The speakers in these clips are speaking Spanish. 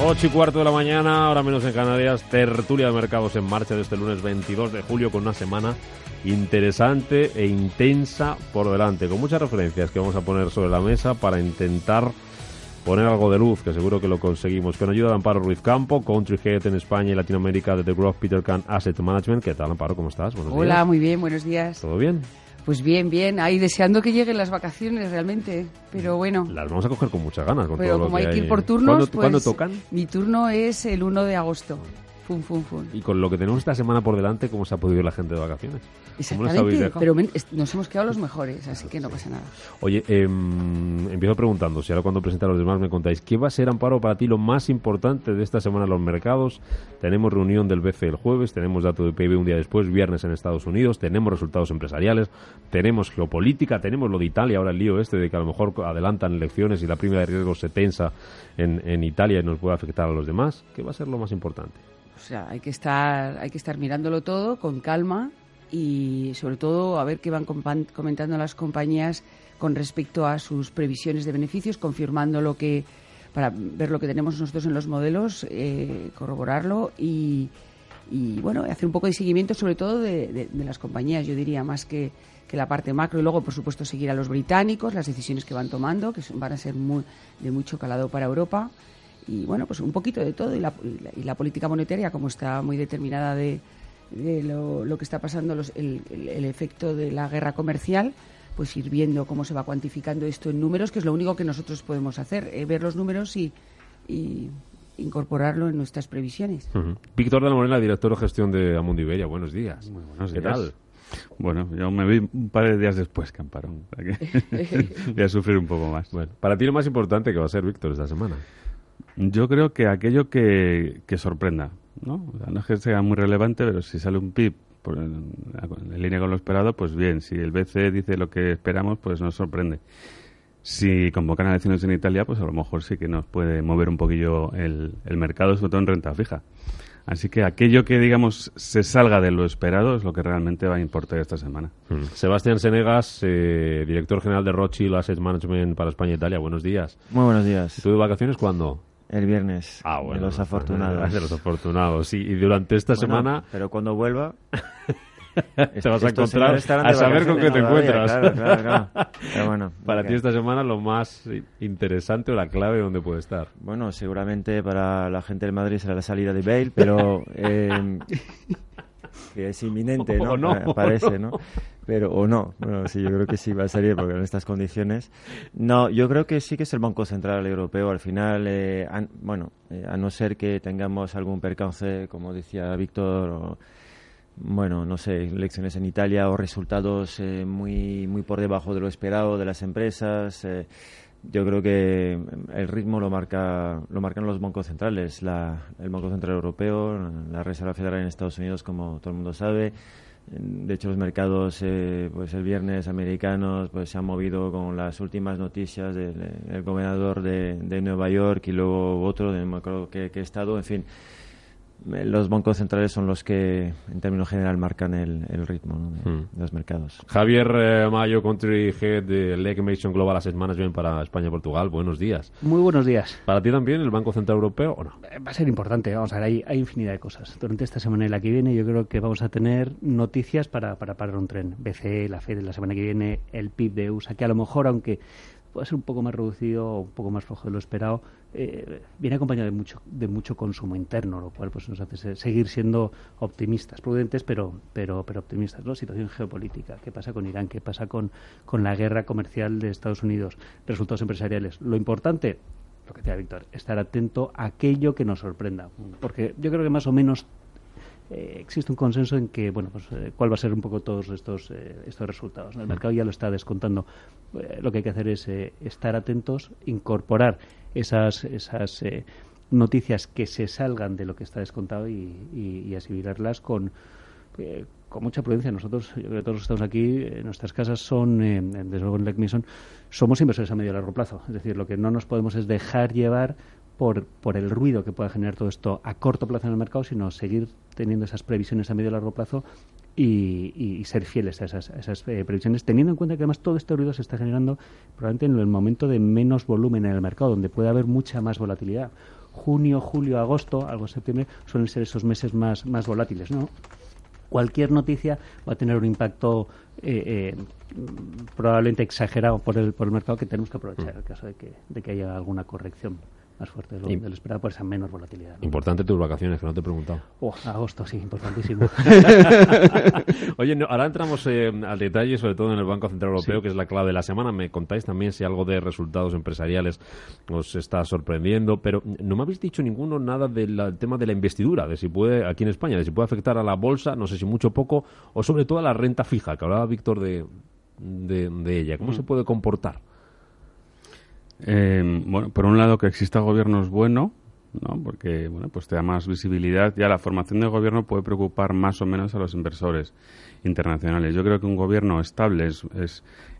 8 y cuarto de la mañana, ahora menos en Canarias, tertulia de mercados en marcha de este lunes 22 de julio con una semana interesante e intensa por delante, con muchas referencias que vamos a poner sobre la mesa para intentar poner algo de luz, que seguro que lo conseguimos. Con ayuda de Amparo Ruiz Campo, Country Head en España y Latinoamérica de The Growth Peter Can Asset Management. ¿Qué tal, Amparo? ¿Cómo estás? Buenos Hola, muy bien, buenos días. ¿Todo bien? Pues bien, bien, ahí deseando que lleguen las vacaciones realmente, pero bueno. Las vamos a coger con muchas ganas. Con pero todo como lo que hay que ir por turnos, ¿Cuándo, pues tocan? Mi turno es el 1 de agosto. Y con lo que tenemos esta semana por delante, ¿cómo se ha podido ir la gente de vacaciones? Exactamente, pero nos hemos quedado los mejores, así que no pasa nada. Oye, em, empiezo preguntando, si ahora cuando presente a los demás me contáis, ¿qué va a ser, Amparo, para ti lo más importante de esta semana en los mercados? Tenemos reunión del BCE el jueves, tenemos dato de PIB un día después, viernes en Estados Unidos, tenemos resultados empresariales, tenemos geopolítica, tenemos lo de Italia, ahora el lío este de que a lo mejor adelantan elecciones y la prima de riesgo se tensa en, en Italia y nos puede afectar a los demás. ¿Qué va a ser lo más importante? O sea, hay que estar, hay que estar mirándolo todo con calma y sobre todo a ver qué van comentando las compañías con respecto a sus previsiones de beneficios, confirmando lo que para ver lo que tenemos nosotros en los modelos, eh, corroborarlo y, bueno, hacer un poco de seguimiento sobre todo de, las compañías, yo diría, más que, que, la parte macro. Y luego, por supuesto, seguir a los británicos, las decisiones que van tomando, que van a ser de mucho calado para Europa y bueno, pues un poquito de todo y la, y la, política monetaria como está muy determinada de, lo, que está pasando, el, efecto de la guerra comercial, pues ir viendo cómo se va cuantificando esto en números, que es lo único que nosotros podemos hacer, eh, ver los números y, incorporarlo en nuestras previsiones. Víctor de la Morena, director de gestión de Amundi Iberia, buenos días. Muy buenos ¿Qué tal? Bueno, yo me vi un par de días después, Camparón. Voy a sufrir un poco más. Bueno, para ti lo más importante que va a ser, Víctor, esta semana. Yo creo que aquello que, sorprenda, ¿no? no es que sea muy relevante, pero si sale un PIB en, línea con lo esperado, pues bien. Si el BCE dice lo que esperamos, pues nos sorprende. Si convocan elecciones en Italia, pues a lo mejor sí que nos puede mover un poquillo el, mercado, sobre todo en renta fija. Así que aquello que, digamos, se salga de lo esperado es lo que realmente va a importar esta semana. Hmm. Sebastián Senegas, eh, director general de Rothschild Asset Management para España e Italia. Buenos días. Muy buenos días. ¿Tú de vacaciones cuándo? El viernes. Ah, bueno. De los afortunados. De los afortunados, sí. Y durante esta semana... Pero cuando vuelva... te vas a encontrar a saber con qué te encuentras. Claro, claro, Pero bueno, para ti esta semana lo más interesante o la clave donde puede estar. Bueno, seguramente para la gente del Madrid será la salida de Bale, pero eh, que es inminente, ¿no? no Parece, ¿no? Pero, o no. Bueno, sí, yo creo que sí va a salir porque en estas condiciones. No, yo creo que sí que es el Banco Central Europeo. Al final, eh, bueno, eh, a no ser que tengamos algún percance, como decía Víctor, o, bueno, no sé, elecciones en Italia o resultados eh, muy, muy por debajo de lo esperado de las empresas. yo creo que el ritmo lo marca lo marcan los bancos centrales, la, el Banco Central Europeo, la Reserva Federal en Estados Unidos, como todo el mundo sabe, de hecho, los mercados, eh, pues el viernes americanos, pues se han movido con las últimas noticias del gobernador de, de, Nueva York y luego otro, de no me acuerdo qué, estado, en fin. eh, los bancos centrales son los que, en términos general, marcan el, ritmo hmm. de, los mercados. Javier eh, Mayo, Country Head de Lake Mason Global Asset Management para España y Portugal. Buenos días. Muy buenos días. ¿Para ti también el Banco Central Europeo o no? Eh, va a ser importante. Vamos a ver, hay, hay infinidad de cosas. Durante esta semana y la que viene yo creo que vamos a tener noticias para, para parar un tren. BCE, la FED la semana que viene, el PIB de USA, que a lo mejor, aunque puede ser un poco más reducido o un poco más flojo de lo esperado, eh, viene acompañado de mucho, de mucho consumo interno, lo cual pues nos hace seguir siendo optimistas, prudentes, pero, pero, pero optimistas. ¿no? Situación geopolítica, qué pasa con Irán, qué pasa con, con la guerra comercial de Estados Unidos, resultados empresariales. Lo importante, lo que decía Víctor, estar atento a aquello que nos sorprenda, porque yo creo que más o menos eh, existe un consenso en que, bueno, pues eh, cuál va a ser un poco todos estos, eh, estos resultados. El mercado ya lo está descontando. lo que hay que hacer es estar atentos, incorporar esas, esas noticias que se salgan de lo que está descontado y, asimilarlas con, con mucha prudencia. Nosotros, yo creo que todos estamos aquí, en nuestras casas son, desde luego en Lake somos inversores a medio y largo plazo. Es decir, lo que no nos podemos es dejar llevar por, por el ruido que pueda generar todo esto a corto plazo en el mercado, sino seguir teniendo esas previsiones a medio y largo plazo y, ser fieles a esas, eh, previsiones, teniendo en cuenta que además todo este ruido se está generando probablemente en el momento de menos volumen en el mercado, donde puede haber mucha más volatilidad. Junio, julio, agosto, algo septiembre, suelen ser esos meses más, más volátiles, ¿no? Cualquier noticia va a tener un impacto eh, eh, probablemente exagerado por el, por el mercado que tenemos que aprovechar en el caso de que, de que haya alguna corrección más fuerte de lo, esperado por esa menor volatilidad. Importante tus vacaciones, que no te he preguntado. Oh, agosto, sí, importantísimo. Oye, ahora entramos eh, al detalle, sobre todo en el Banco Central Europeo, que es la clave de la semana. Me contáis también si algo de resultados empresariales os está sorprendiendo, pero no me habéis dicho ninguno nada del tema de la investidura, de si puede, aquí en España, de si puede afectar a la bolsa, no sé si mucho o poco, o sobre todo a la renta fija, que hablaba Víctor de, de, ella. ¿Cómo se puede comportar? Eh, bueno, por un lado que exista gobierno es bueno, ¿no? porque bueno, pues te da más visibilidad. Ya la formación de gobierno puede preocupar más o menos a los inversores internacionales. Yo creo que un gobierno estable es,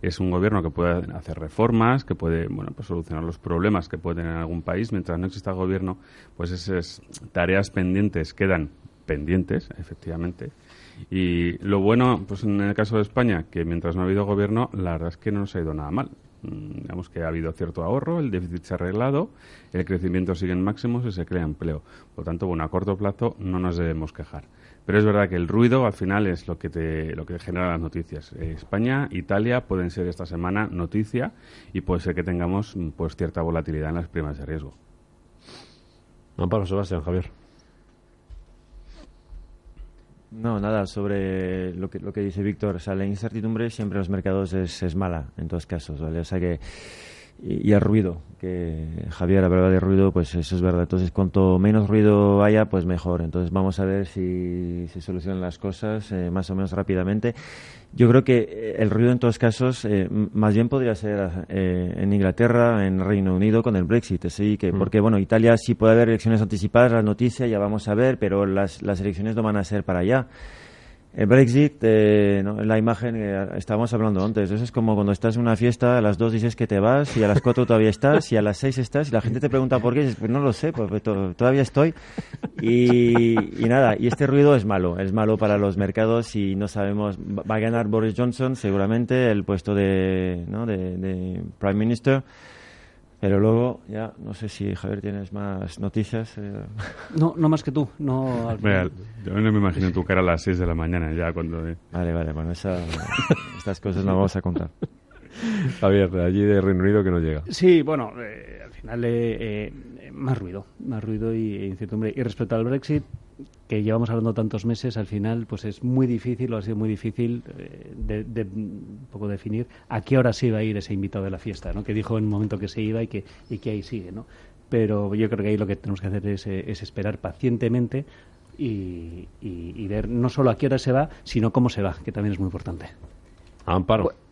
es, un gobierno que puede hacer reformas, que puede bueno, pues solucionar los problemas que puede tener algún país. Mientras no exista gobierno, pues esas tareas pendientes quedan pendientes, efectivamente. Y lo bueno, pues en el caso de España, que mientras no ha habido gobierno, la verdad es que no nos ha ido nada mal. Mm, digamos que ha habido cierto ahorro, el déficit se ha arreglado, el crecimiento sigue en máximos y se crea empleo. Por lo tanto, bueno, a corto plazo no nos debemos quejar. Pero es verdad que el ruido al final es lo que te, lo que genera las noticias. Eh, España, Italia pueden ser esta semana noticia y puede ser que tengamos pues cierta volatilidad en las primas de riesgo. Amparo Sebastián, Javier. No, nada, sobre lo que, lo que dice Víctor. O sea, la incertidumbre siempre en los mercados es, es mala, en todos casos, ¿vale? O sea que y, el ruido, que Javier hablaba de ruido, pues eso es verdad. Entonces, cuanto menos ruido haya, pues mejor. Entonces, vamos a ver si se solucionan las cosas eh, más o menos rápidamente. Yo creo que eh, el ruido en todos casos eh, más bien podría ser en Inglaterra, en Reino Unido con el Brexit, sí, que mm. porque bueno, Italia sí puede haber elecciones anticipadas, la noticia ya vamos a ver, pero las, las elecciones no van a ser para allá. El Brexit, eh, la imagen que estábamos hablando antes, eso es como cuando estás en una fiesta, a las dos dices que te vas y a las cuatro todavía estás y a las seis estás y la gente te pregunta por qué, y dices, pues no lo sé, pues, pues todavía estoy. Y, nada, y este ruido es malo, es malo para los mercados y no sabemos, va a ganar Boris Johnson seguramente el puesto de, ¿no? de Prime Minister. Pero luego, ya, no sé si Javier tienes más noticias. Eh. No, no más que tú. No, yo no me imagino tu cara a las 6 de la mañana ya cuando... Eh. Vale, vale, bueno, estas cosas no vamos a contar. Javier, de allí de Reino Unido que no llega. Sí, bueno, eh, al final más ruido, más ruido y incertidumbre. Y respecto al Brexit, que llevamos hablando tantos meses, al final pues es muy difícil, o ha sido muy difícil eh, de, un poco definir a qué hora se iba a ir ese invitado de la fiesta, ¿no? que dijo en el momento que se iba y que, y que ahí sigue. ¿no? Pero yo creo que ahí lo que tenemos que hacer es, eh, esperar pacientemente y, ver no solo a qué hora se va, sino cómo se va, que también es muy importante.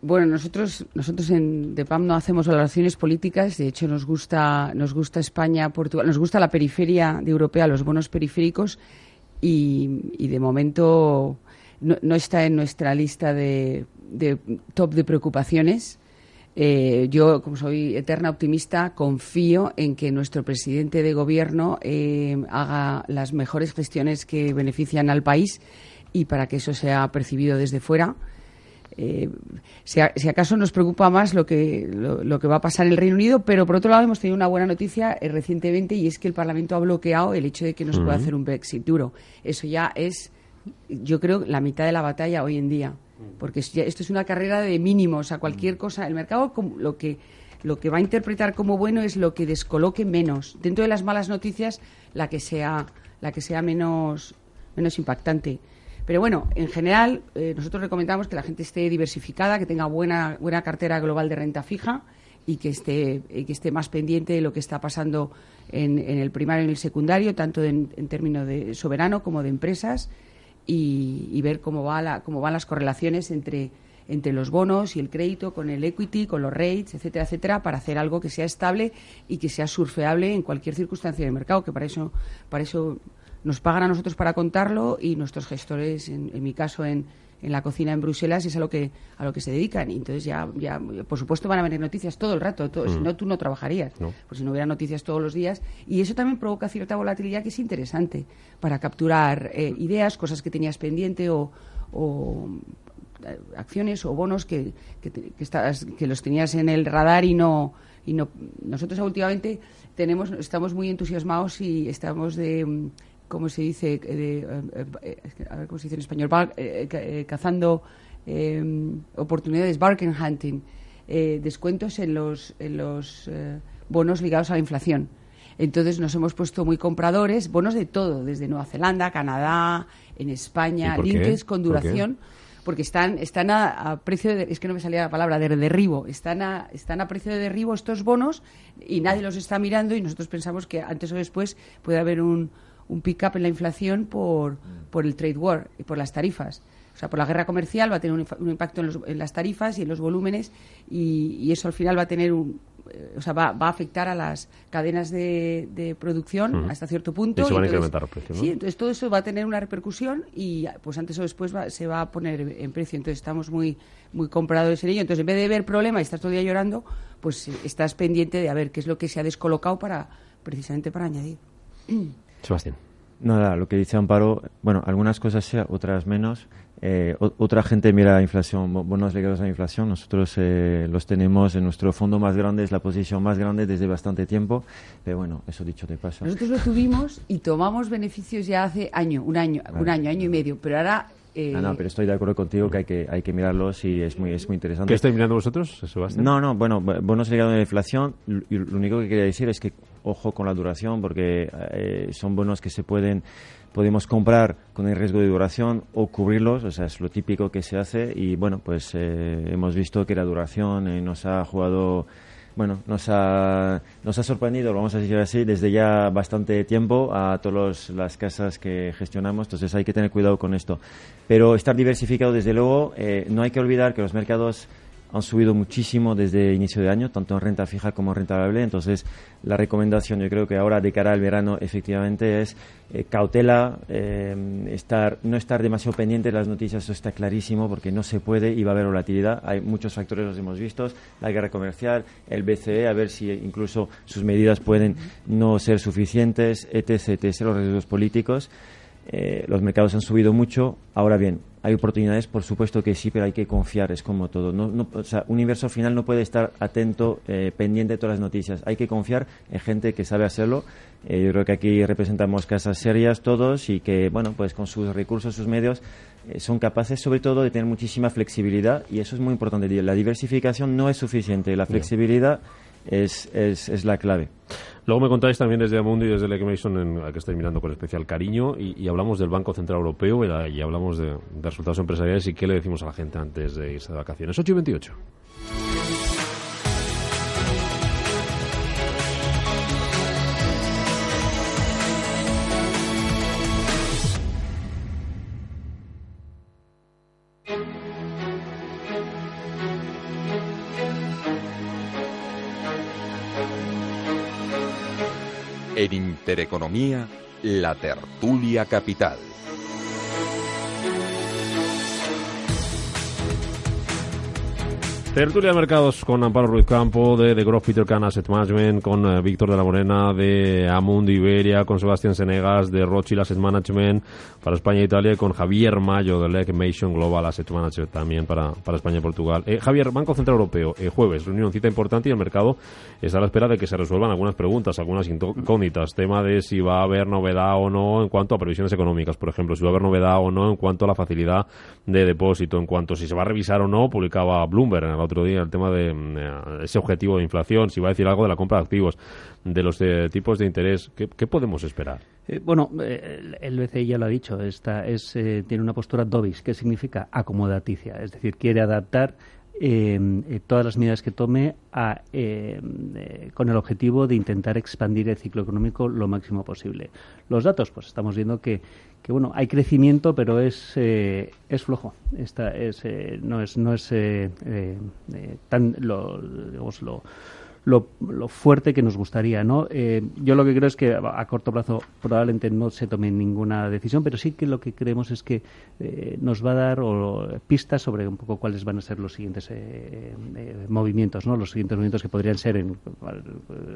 Bueno, nosotros nosotros en DEPAM no hacemos valoraciones políticas, de hecho nos gusta nos gusta España, Portugal, nos gusta la periferia de Europea, los bonos periféricos y, de momento no, está en nuestra lista de, top de preocupaciones. Eh, yo, como soy eterna optimista, confío en que nuestro presidente de gobierno eh, haga las mejores gestiones que benefician al país y para que eso sea percibido desde fuera. Eh, si, acaso nos preocupa más lo que, lo, que va a pasar en el Reino Unido, pero por otro lado hemos tenido una buena noticia eh, recientemente y es que el Parlamento ha bloqueado el hecho de que no se pueda hacer un Brexit duro. Eso ya es, yo creo, la mitad de la batalla hoy en día, porque esto es una carrera de mínimos a cualquier cosa. El mercado, lo que lo que va a interpretar como bueno es lo que descoloque menos. Dentro de las malas noticias, la que sea, la que sea menos, menos impactante. Pero bueno, en general, eh, nosotros recomendamos que la gente esté diversificada, que tenga buena, buena cartera global de renta fija y que esté, que esté más pendiente de lo que está pasando en, el primario y en el secundario, tanto en, términos de soberano como de empresas, y, ver cómo, va la, cómo van las correlaciones entre, entre los bonos y el crédito, con el equity, con los rates, etcétera, etcétera, para hacer algo que sea estable y que sea surfeable en cualquier circunstancia de mercado, que para eso, para eso nos pagan a nosotros para contarlo y nuestros gestores, en, mi caso en, en, la cocina en Bruselas, es a lo que a lo que se dedican. Y entonces ya, ya por supuesto, van a venir noticias todo el rato. Si mm. no, tú no trabajarías. Pues si no hubiera noticias todos los días. Y eso también provoca cierta volatilidad que es interesante para capturar eh, ideas, cosas que tenías pendiente o, eh, acciones o bonos que, que, que los tenías en el radar y no y no nosotros últimamente tenemos estamos muy entusiasmados y estamos de ¿cómo se dice? Eh, eh, eh, a ver cómo se dice en español, cazando oportunidades, bargain hunting, descuentos en los, en los bonos ligados a la inflación. Entonces nos hemos puesto muy compradores, bonos de todo, desde Nueva Zelanda, Canadá, en España, links con duración. porque están, están a, precio de, es que no me salía la palabra, de derribo, están a, están a precio de derribo estos bonos y nadie los está mirando y nosotros pensamos que antes o después puede haber un, un pick-up en la inflación por, por el trade war y por las tarifas. O sea, por la guerra comercial va a tener un, impacto en, las tarifas y en los volúmenes y, eso al final va a tener un, eh, o sea, va, va, a afectar a las cadenas de, producción hasta cierto punto. Y se van a incrementar los precios, Sí, entonces todo eso va a tener una repercusión y pues antes o después se va a poner en precio. Entonces estamos muy muy compradores en ello. Entonces, en vez de ver problema y estás todo el día llorando, pues estás pendiente de a ver qué es lo que se ha descolocado para precisamente para añadir. Sebastián. Nada, lo que dice Amparo, bueno, algunas cosas sí, otras menos. Eh, otra gente mira la inflación, bonos ligados a la inflación. Nosotros eh, los tenemos en nuestro fondo más grande, es la posición más grande desde bastante tiempo. Pero bueno, eso dicho de paso. Nosotros lo tuvimos y tomamos beneficios ya hace año, un año, un año, año y medio. Pero ahora eh, no, pero estoy de acuerdo contigo que hay que, hay que mirarlos y es muy, es muy interesante. ¿Qué estáis mirando vosotros, Sebastián? No, no, bueno, bonos ligados a la inflación. Lo único que quería decir es que ojo con la duración porque eh, son bonos que se pueden podemos comprar con el riesgo de duración o cubrirlos, o sea, es lo típico que se hace. Y bueno, pues eh, hemos visto que la duración nos ha jugado bueno, nos ha, nos ha sorprendido, vamos a decir así, desde ya bastante tiempo a todas las casas que gestionamos, entonces hay que tener cuidado con esto. Pero estar diversificado, desde luego, eh, no hay que olvidar que los mercados han subido muchísimo desde inicio de año, tanto en renta fija como en renta variable. Entonces, la recomendación, yo creo que ahora de cara al verano, efectivamente, es eh, cautela, eh, estar, no estar demasiado pendiente de las noticias, eso está clarísimo, porque no se puede y va a haber volatilidad. Hay muchos factores, los hemos visto, la guerra comercial, el BCE, a ver si incluso sus medidas pueden no ser suficientes, etc., etc., los riesgos políticos. Eh, los mercados han subido mucho. Ahora bien, hay oportunidades, por supuesto que sí, pero hay que confiar, es como todo. No, o sea, un inversor final no puede estar atento, eh, pendiente de todas las noticias. Hay que confiar en gente que sabe hacerlo. Eh, yo creo que aquí representamos casas serias todos y que, bueno, pues con sus recursos, sus medios, son capaces sobre todo de tener muchísima flexibilidad y eso es muy importante. La diversificación no es suficiente, la flexibilidad es, es, es la clave. Luego me contáis también desde Amundi y desde Lake Mason, en, que estoy mirando con especial cariño, y, hablamos del Banco Central Europeo y, hablamos de, de, resultados empresariales y qué le decimos a la gente antes de irse de vacaciones. 8 y 28. Intereconomía, la tertulia capital. Tertulia de mercados con Amparo Ruiz Campo de The Growth Peter Can Asset Management, con eh, Víctor de la Morena de Amundi Iberia, con Sebastián Senegas de Rothschild Asset Management para España e Italia y con Javier Mayo de Legmation Global Asset Management también para, para España y Portugal. Eh, Javier, Banco Central Europeo, eh, jueves, reunión, cita importante y el mercado está a la espera de que se resuelvan algunas preguntas, algunas incógnitas. Tema de si va a haber novedad o no en cuanto a previsiones económicas, por ejemplo, si va a haber novedad o no en cuanto a la facilidad de depósito, en cuanto a si se va a revisar o no, publicaba Bloomberg en el otro día, el tema de mm, ese objetivo de inflación, si va a decir algo de la compra de activos, de los tipos de interés. ¿Qué, podemos esperar? bueno, el BCI ya lo ha dicho, esta es, tiene una postura dovish, que significa acomodaticia, es decir, quiere adaptar eh, todas las medidas que tome em, eh, con el objetivo de intentar expandir el ciclo económico lo máximo posible. Los datos, pues estamos viendo que, bueno, hay crecimiento, pero es, eh, es flojo. Esta es, no es, no es tan lo, digamos, lo lo, fuerte que nos gustaría. ¿no? Eh, yo lo que creo es que a, corto plazo probablemente no se tome ninguna decisión, pero sí que lo que creemos es que eh, nos va a dar pistas sobre un poco cuáles van a ser los siguientes eh, movimientos, ¿no? los siguientes movimientos que podrían ser en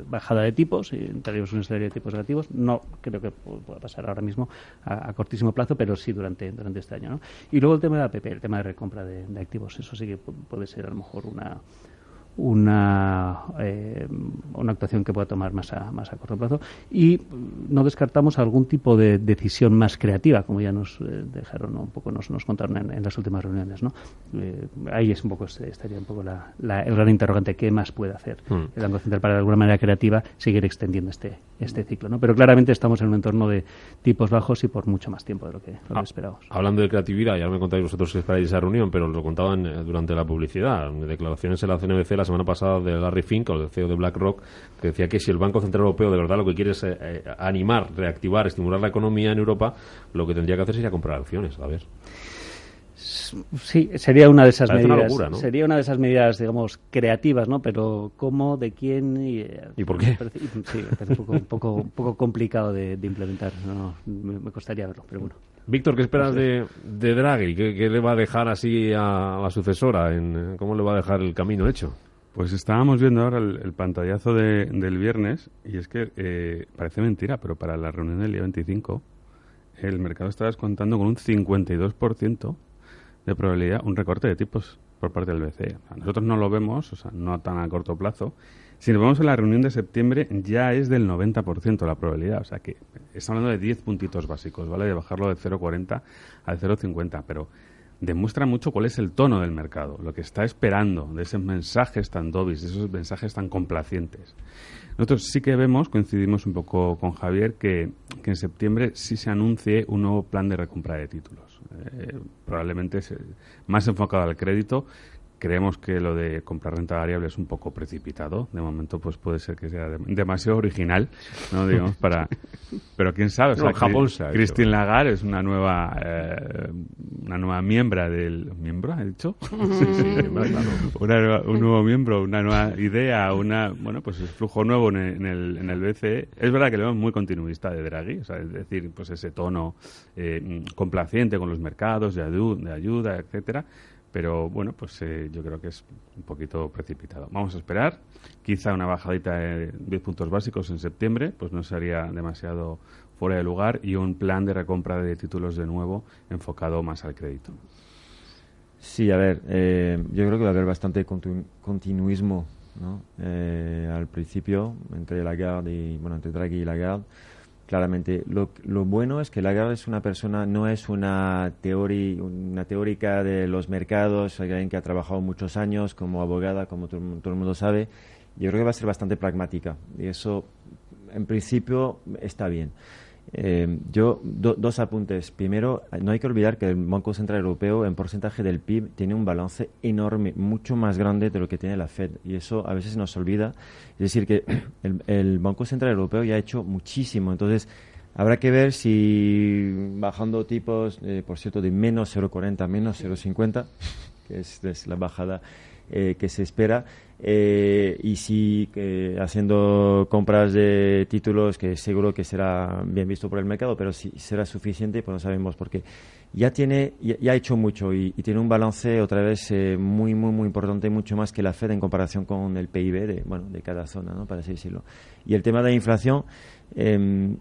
bajada de tipos, entraríamos una serie de tipos negativos. No creo que pueda pasar ahora mismo a, cortísimo plazo, pero sí durante, durante este año. ¿no? Y luego el tema de APP, el tema de recompra de activos. Eso sí que puede ser a lo mejor una una, eh, una actuación que pueda tomar más a, más a corto plazo y no descartamos algún tipo de decisión más creativa, como ya nos eh, dejaron, un poco nos, nos contaron en, las últimas reuniones. ¿no? Eh, ahí es un poco, estaría un poco la, el gran interrogante, ¿qué más puede hacer mm. el Banco Central para de alguna manera creativa seguir extendiendo este, este ciclo? ¿no? Pero claramente estamos en un entorno de tipos bajos y por mucho más tiempo de lo que, lo ah, esperábamos. Hablando de creatividad, ya me contáis vosotros que esperáis esa reunión, pero lo contaban durante la publicidad, declaraciones en la CNBC la semana pasada de Larry Fink, el CEO de BlackRock, que decía que si el Banco Central Europeo de verdad lo que quiere es eh, eh, animar, reactivar, estimular la economía en Europa, lo que tendría que hacer sería comprar acciones. A ver. Sí, sería una de esas medidas. Sería una de esas medidas, digamos, creativas, ¿no? Pero ¿cómo, de quién y, eh, ¿Y por qué? sí, es un poco, un poco, complicado de, implementar. No, me, costaría verlo, pero bueno. Víctor, ¿qué esperas de, de Draghi? ¿Qué, le va a dejar así a la sucesora? En, ¿Cómo le va a dejar el camino hecho? Pues estábamos viendo ahora el, pantallazo del viernes y es que eh, parece mentira, pero para la reunión del día 25 el mercado está descontando con un 52% de probabilidad un recorte de tipos por parte del BCE. nosotros no lo vemos, o sea, no tan a corto plazo. Si nos vemos en la reunión de septiembre, ya es del 90% la probabilidad. O sea que estamos hablando de 10 puntitos básicos, ¿vale? De bajarlo de 0,40 a 0,50. Pero demuestra mucho cuál es el tono del mercado, lo que está esperando de esos mensajes tan dovis, de esos mensajes tan complacientes. Nosotros sí que vemos, coincidimos un poco con Javier, que, en septiembre sí se anuncie un nuevo plan de recompra de títulos. Eh, probablemente más enfocado al crédito creemos que lo de comprar renta variable es un poco precipitado. De momento, pues puede ser que sea demasiado original, ¿no? Digamos, para... Pero quién sabe. Christine Lagarde es una nueva, eh, una nueva miembro del... ¿Miembro, ha dicho? sí, sí, un nuevo miembro, una nueva idea, una... Bueno, pues es flujo nuevo en el, en el BCE. Es verdad que lo vemos muy continuista de Draghi, o sea, es decir, pues ese tono eh, complaciente con los mercados, de, de ayuda, etcétera pero bueno, pues eh, yo creo que es un poquito precipitado. Vamos a esperar, quizá una bajadita de 10 puntos básicos en septiembre, pues no sería demasiado fuera de lugar y un plan de recompra de títulos de nuevo enfocado más al crédito. Sí, a ver, eh, yo creo que va a haber bastante continuismo ¿no? Eh, al principio entre Lagarde y, bueno, entre Draghi y Lagarde claramente. Lo, lo, bueno es que Lagarde es una persona, no es una, teori, una teórica de los mercados, alguien que ha trabajado muchos años como abogada, como todo, el mundo sabe. Yo creo que va a ser bastante pragmática y eso, en principio, está bien. Eh, yo, dos apuntes. Primero, no hay que olvidar que el Banco Central Europeo, en porcentaje del PIB, tiene un balance enorme, mucho más grande de lo que tiene la Fed. Y eso a veces nos olvida. Es decir, que el, Banco Central Europeo ya ha hecho muchísimo. Entonces, habrá que ver si bajando tipos, eh, por cierto, de menos 0,40, menos 0,50, que es la bajada eh, que se espera eh, y sí haciendo compras de títulos que seguro que será bien visto por el mercado, pero si será suficiente, pues no sabemos porque ya tiene ya, ha hecho mucho y, tiene un balance otra vez eh, muy muy muy importante, mucho más que la Fed en comparación con el PIB de bueno de cada zona, ¿no? Para así decirlo. Y el tema de la inflación em,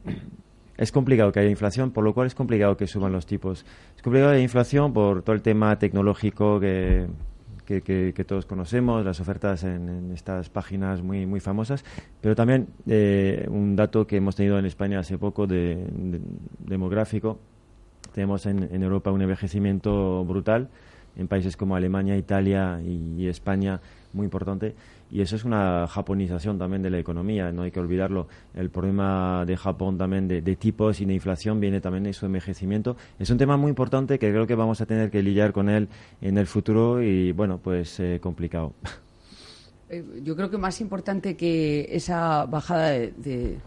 es complicado que haya inflación, por lo cual es complicado que suban los tipos. Es complicado haya inflación por todo el tema tecnológico que que, todos conocemos, las ofertas en, estas páginas muy, muy famosas, pero también eh, un dato que hemos tenido en España hace poco de, demográfico. Tenemos en, Europa un envejecimiento brutal en países como Alemania, Italia y, España muy importante. Y eso es una japonización también de la economía, no hay que olvidarlo. El problema de Japón también de, tipos y de inflación viene también de su envejecimiento. Es un tema muy importante que creo que vamos a tener que lidiar con él en el futuro y, bueno, pues eh, complicado. Eh, yo creo que más importante que esa bajada de de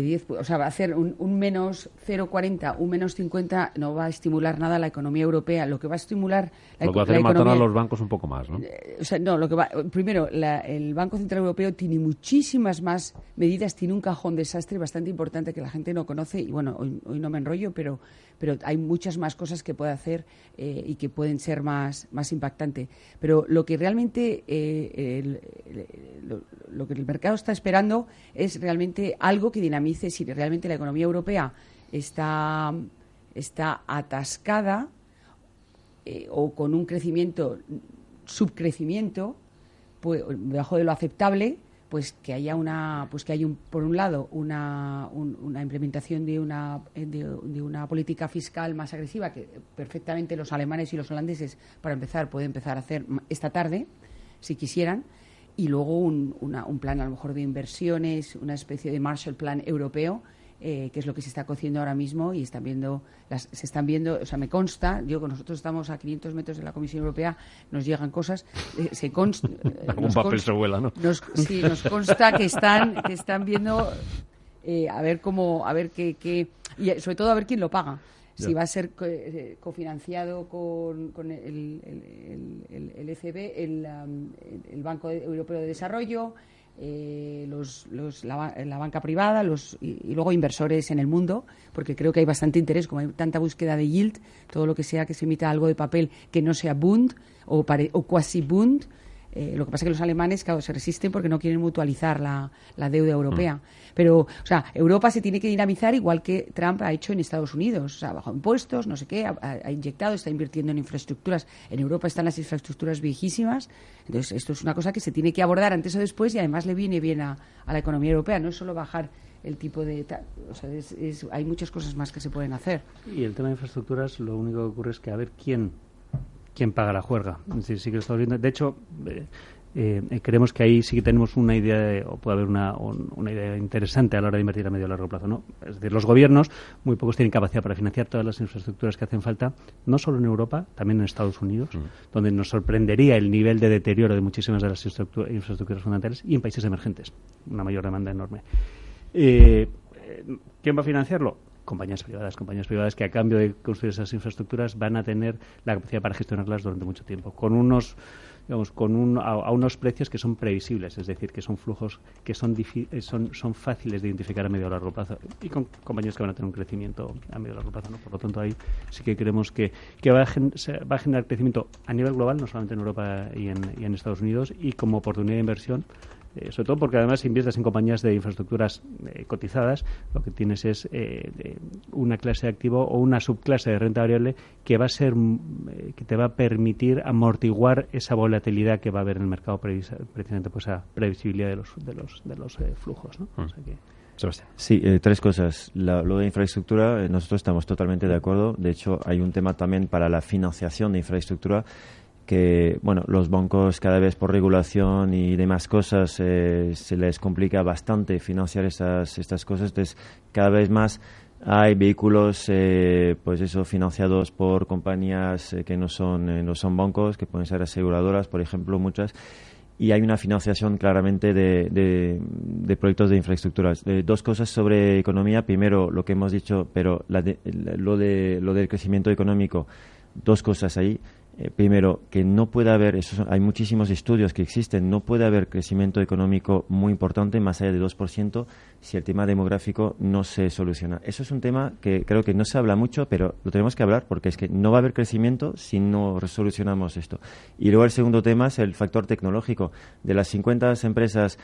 10, o sea, va a hacer un, un menos 0,40, un menos 50 no va a estimular nada la economía europea. Lo que va a estimular la, lo que va a hacer matar a los bancos un poco más, ¿no? Eh, o sea, no, lo que va, primero, el Banco Central Europeo tiene muchísimas más medidas, tiene un cajón desastre bastante importante que la gente no conoce y bueno, hoy, hoy no me enrollo, pero pero hay muchas más cosas que puede hacer eh, y que pueden ser más, más impactantes. Pero lo que realmente eh, lo, que el mercado está esperando es realmente algo que dinamice si realmente la economía europea está, está atascada eh, o con un crecimiento, subcrecimiento, pues, debajo de lo aceptable, pues que haya una pues que hay un, por un lado una, una implementación de una de, una política fiscal más agresiva que perfectamente los alemanes y los holandeses para empezar pueden empezar a hacer esta tarde si quisieran y luego un, un plan a lo mejor de inversiones una especie de Marshall Plan europeo eh, que es lo que se está cociendo ahora mismo y están viendo, las, se están viendo, o sea, me consta, yo con nosotros estamos a 500 metros de la Comisión Europea, nos llegan cosas, eh, se consta... Eh, un papel se vuela, ¿no? sí, nos consta que están, que están viendo a ver cómo, a ver qué, qué, y sobre todo a ver quién lo paga. Si va a ser cofinanciado con, con el, el, el, ECB, el, el Banco Europeo de Desarrollo, eh, los, la, banca privada los, y, luego inversores en el mundo, porque creo que hay bastante interés, como hay tanta búsqueda de yield, todo lo que sea que se emita algo de papel que no sea Bund o, o quasi Bund, eh, lo que pasa es que los alemanes se resisten porque no quieren mutualizar la, deuda europea. Mm. Pero, o sea, Europa se tiene que dinamizar igual que Trump ha hecho en Estados Unidos. O sea, bajo impuestos, no sé qué, ha, inyectado, está invirtiendo en infraestructuras. En Europa están las infraestructuras viejísimas. Entonces, esto es una cosa que se tiene que abordar antes o después y además le viene bien a, la economía europea. No es solo bajar el tipo de... O sea, hay muchas cosas más que se pueden hacer. Y el tema de infraestructuras, lo único que ocurre es que a ver quién quién paga la juerga. sí que lo viendo. De hecho, eh, eh, creemos que ahí sí que tenemos una idea, o puede haber una, una, idea interesante a la hora de invertir a medio y largo plazo. ¿no? Es decir, los gobiernos, muy pocos tienen capacidad para financiar todas las infraestructuras que hacen falta, no solo en Europa, también en Estados Unidos, mm. donde nos sorprendería el nivel de deterioro de muchísimas de las infraestructuras fundamentales, y en países emergentes, una mayor demanda enorme. Eh, ¿Quién va a financiarlo? Compañías privadas, compañías privadas que a cambio de construir esas infraestructuras van a tener la capacidad para gestionarlas durante mucho tiempo, con unos digamos, con un, a, unos precios que son previsibles, es decir, que son flujos que son, eh, son, son fáciles de identificar a medio o largo plazo y con compañías que van a tener un crecimiento a medio o largo plazo. ¿no? Por lo tanto, ahí sí que creemos que, que va, a va, a generar crecimiento a nivel global, no solamente en Europa y y en Estados Unidos, y como oportunidad de inversión eh, sobre todo porque además si inviertes en compañías de infraestructuras eh, cotizadas, lo que tienes es eh, una clase de activo o una subclase de renta variable que va a ser mm, que te va a permitir amortiguar esa volatilidad que va a haber en el mercado precisamente pues esa previsibilidad de los de los de los flujos, ¿no? Mm. Sí, tres cosas. lo de infraestructura, nosotros estamos totalmente de acuerdo. De hecho, hay un tema también para la financiación de infraestructura que bueno los bancos cada vez por regulación y demás cosas eh, se les complica bastante financiar esas estas cosas entonces cada vez más hay vehículos eh, pues eso financiados por compañías eh, que no son no son bancos que pueden ser aseguradoras por ejemplo muchas y hay una financiación claramente de, de, proyectos de infraestructuras. dos cosas sobre economía. Primero, lo que hemos dicho, pero lo, de, lo del crecimiento económico, dos cosas ahí. Eh, primero, que no puede haber, eso, hay muchísimos estudios que existen, no puede haber crecimiento económico muy importante, más allá de 2%, si el tema demográfico no se soluciona. Eso es un tema que creo que no se habla mucho, pero lo tenemos que hablar porque es que no va a haber crecimiento si no resolucionamos esto. Y luego el segundo tema es el factor tecnológico. De las 50 empresas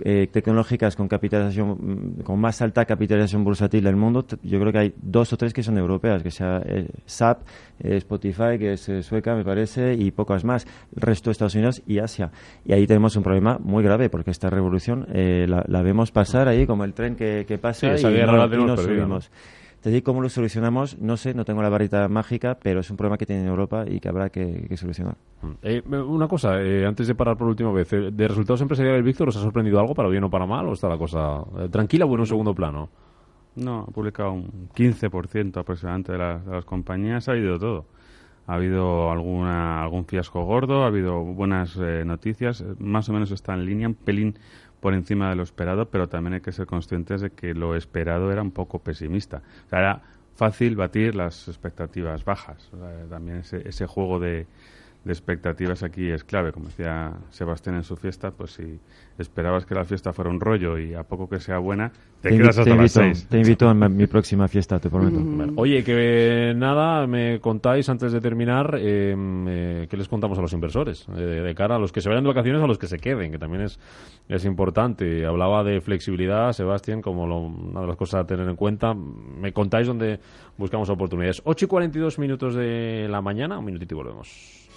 eh, tecnológicas con capitalización mm, con más alta capitalización bursátil del mundo yo creo que hay dos o tres que son europeas que sea eh, SAP eh, Spotify que es sueca me parece y pocas más. El resto de Estados Unidos y Asia. Y ahí tenemos un problema muy grave porque esta revolución la, vemos pasar ahí como el tren que, pasa y, no, nos subimos Te digo cómo lo solucionamos, no sé, no tengo la varita mágica, pero es un problema que tiene Europa y que habrá que, solucionar. Eh, una cosa, eh, antes de parar por última vez, eh, ¿de resultados empresariales, Víctor, os ha sorprendido algo para bien o para mal? ¿O está la cosa tranquila o en un segundo plano? No, ha publicado un 15% aproximadamente de, de las compañías, ha habido todo ha habido alguna, algún fiasco gordo, ha habido buenas eh, noticias, más o menos está en línea, un pelín por encima de lo esperado, pero también hay que ser conscientes de que lo esperado era un poco pesimista. O sea, era fácil batir las expectativas bajas. también ese, ese juego de, de expectativas aquí es clave. Como decía Sebastián en su fiesta, pues si esperabas que la fiesta fuera un rollo y a poco que sea buena, te, quedas hasta las seis. Te invito a mi próxima fiesta, te prometo. Oye, que nada, me contáis antes de terminar, em, eh, ¿qué les contamos a los inversores? Eh, de cara a los que se vayan de vacaciones a los que se queden, que también es, es importante. Hablaba de flexibilidad, Sebastián, como una de las cosas a tener en cuenta. Me contáis dónde buscamos oportunidades. 8 y 42 minutos de la mañana, un minutito y volvemos.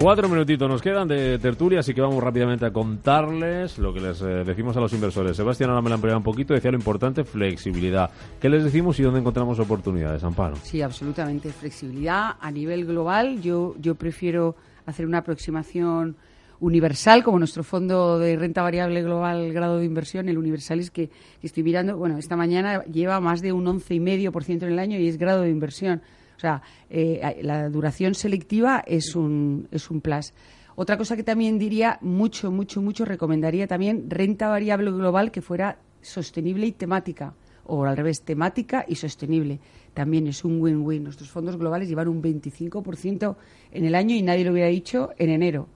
Cuatro minutitos nos quedan de tertulia, así que vamos rápidamente a contarles lo que les eh, decimos a los inversores. Sebastián ahora me la ampliado un poquito, decía lo importante, flexibilidad. ¿Qué les decimos y dónde encontramos oportunidades, Amparo? Sí, absolutamente. Flexibilidad a nivel global. Yo, yo prefiero hacer una aproximación universal, como nuestro fondo de renta variable global grado de inversión, el Universalis, que, que estoy mirando, bueno, esta mañana lleva más de un 11,5% en el año y es grado de inversión. O sea, eh, la duración selectiva es un, es un plus. Otra cosa que también diría, mucho, mucho, mucho, recomendaría también renta variable global que fuera sostenible y temática, o al revés, temática y sostenible. También es un win-win. Nuestros fondos globales llevan un 25% en el año y nadie lo hubiera dicho en enero.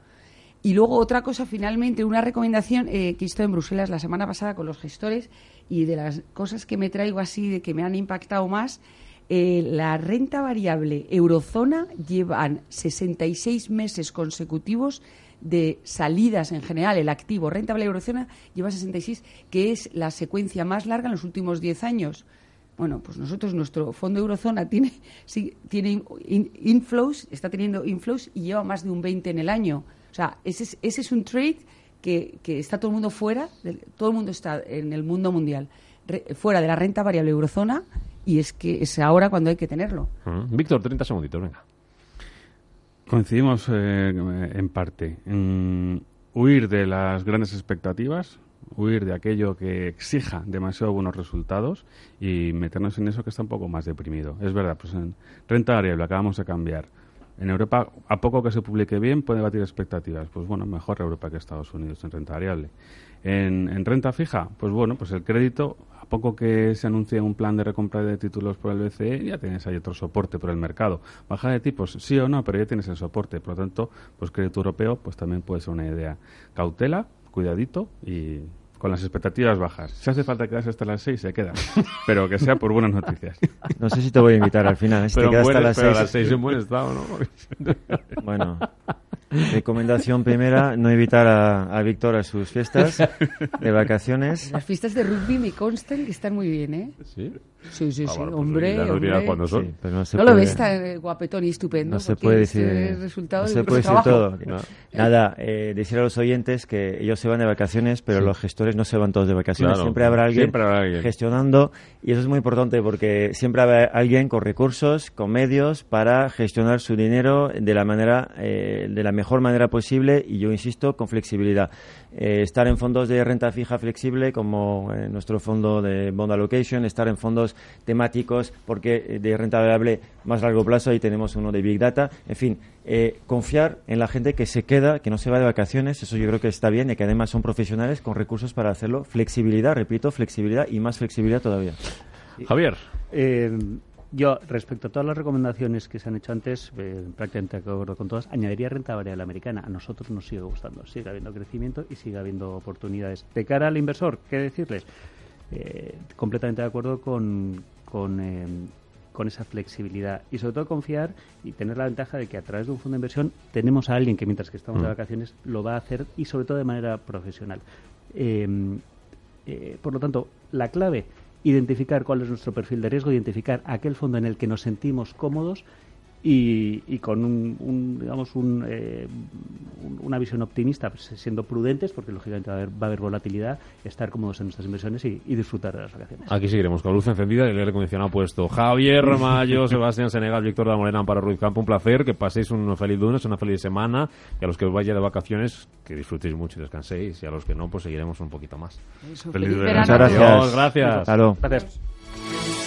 Y luego otra cosa, finalmente, una recomendación eh, que he en Bruselas la semana pasada con los gestores y de las cosas que me traigo así, de que me han impactado más, eh, la renta variable eurozona llevan 66 meses consecutivos de salidas en general, el activo renta variable eurozona lleva 66, que es la secuencia más larga en los últimos 10 años. Bueno, pues nosotros, nuestro fondo eurozona tiene, tiene inflows, está teniendo inflows y lleva más de un 20 en el año. O sea, ese es, ese es un trade que, que, está todo el mundo fuera, todo el mundo está en el mundo mundial, fuera de la renta variable eurozona y es que es ahora cuando hay que tenerlo. Víctor, 30 segunditos, venga. Coincidimos eh, en parte en huir de las grandes expectativas, huir de aquello que exija demasiado buenos resultados y meternos en eso que está un poco más deprimido. Es verdad, pues en renta variable acabamos de cambiar. En Europa, a poco que se publique bien, puede batir expectativas. Pues bueno, mejor Europa que Estados Unidos en renta variable. En, en, renta fija, pues bueno, pues el crédito poco que se anuncie un plan de recompra de títulos por el BCE, ya tienes ahí otro soporte por el mercado. Baja de tipos, sí o no, pero ya tienes el soporte. Por lo tanto, pues crédito europeo pues también puede ser una idea. Cautela, cuidadito y con las expectativas bajas. Si hace falta quedarse hasta las seis, se queda. Pero que sea por buenas noticias. No sé si te voy a invitar al final. Si pero te hasta las, seis, las seis en buen estado, ¿no? Bueno, Recomendación primera, no invitar a, Víctor a sus fiestas de vacaciones. Las fiestas de rugby me constan que están muy bien, ¿eh? Sí. Sí, sí, ah, sí. Pues hombre, hombre. Cuando son. no, lo ves tan guapetón y estupendo. No se puede decir, resultado no se puede decir todo. Nada, eh, decir a los oyentes que ellos se van de vacaciones, pero los gestores no se van todos de vacaciones. siempre, habrá alguien gestionando y eso es muy importante porque siempre habrá alguien con recursos, con medios para gestionar su dinero de la manera, eh, de la mejor manera posible y yo insisto con flexibilidad. Eh, estar en fondos de renta fija flexible como nuestro fondo de bond allocation, estar en fondos temáticos porque eh, de renta variable más largo plazo ahí tenemos uno de big data, en fin, eh, confiar en la gente que se queda, que no se va de vacaciones, eso yo creo que está bien y que además son profesionales con recursos para hacerlo, flexibilidad, repito, flexibilidad y más flexibilidad todavía. Javier. Yo, respecto a todas las recomendaciones que se han hecho antes, eh, prácticamente de acuerdo con todas, añadiría renta variable americana. A nosotros nos sigue gustando. Sigue habiendo crecimiento y sigue habiendo oportunidades. De cara al inversor, ¿qué decirles? Eh, completamente de acuerdo con, con, eh, con esa flexibilidad y sobre todo confiar y tener la ventaja de que a través de un fondo de inversión tenemos a alguien que mientras que estamos de Mm. vacaciones lo va a hacer y sobre todo de manera profesional. Eh, eh, por lo tanto, la clave, identificar cuál es nuestro perfil de riesgo, identificar aquel fondo en el que nos sentimos cómodos y, y con un, un, digamos un, eh, un- una visión optimista, pues, siendo prudentes, porque lógicamente va a haber, va a haber volatilidad, estar cómodos en nuestras inversiones y, y disfrutar de las vacaciones. Aquí seguiremos con luz encendida y el aire acondicionado puesto. Javier Mayo, Sebastián Senegal, Víctor de Morena, Amparo Ruiz Campo, un placer, que paséis un feliz lunes, una feliz semana y a los que os vaya de vacaciones, que disfrutéis mucho y descanséis y a los que no, pues seguiremos un poquito más. Eso, Feliz feliz verano. verano. Muchas gracias. Adiós, gracias. Hasta luego. Gracias.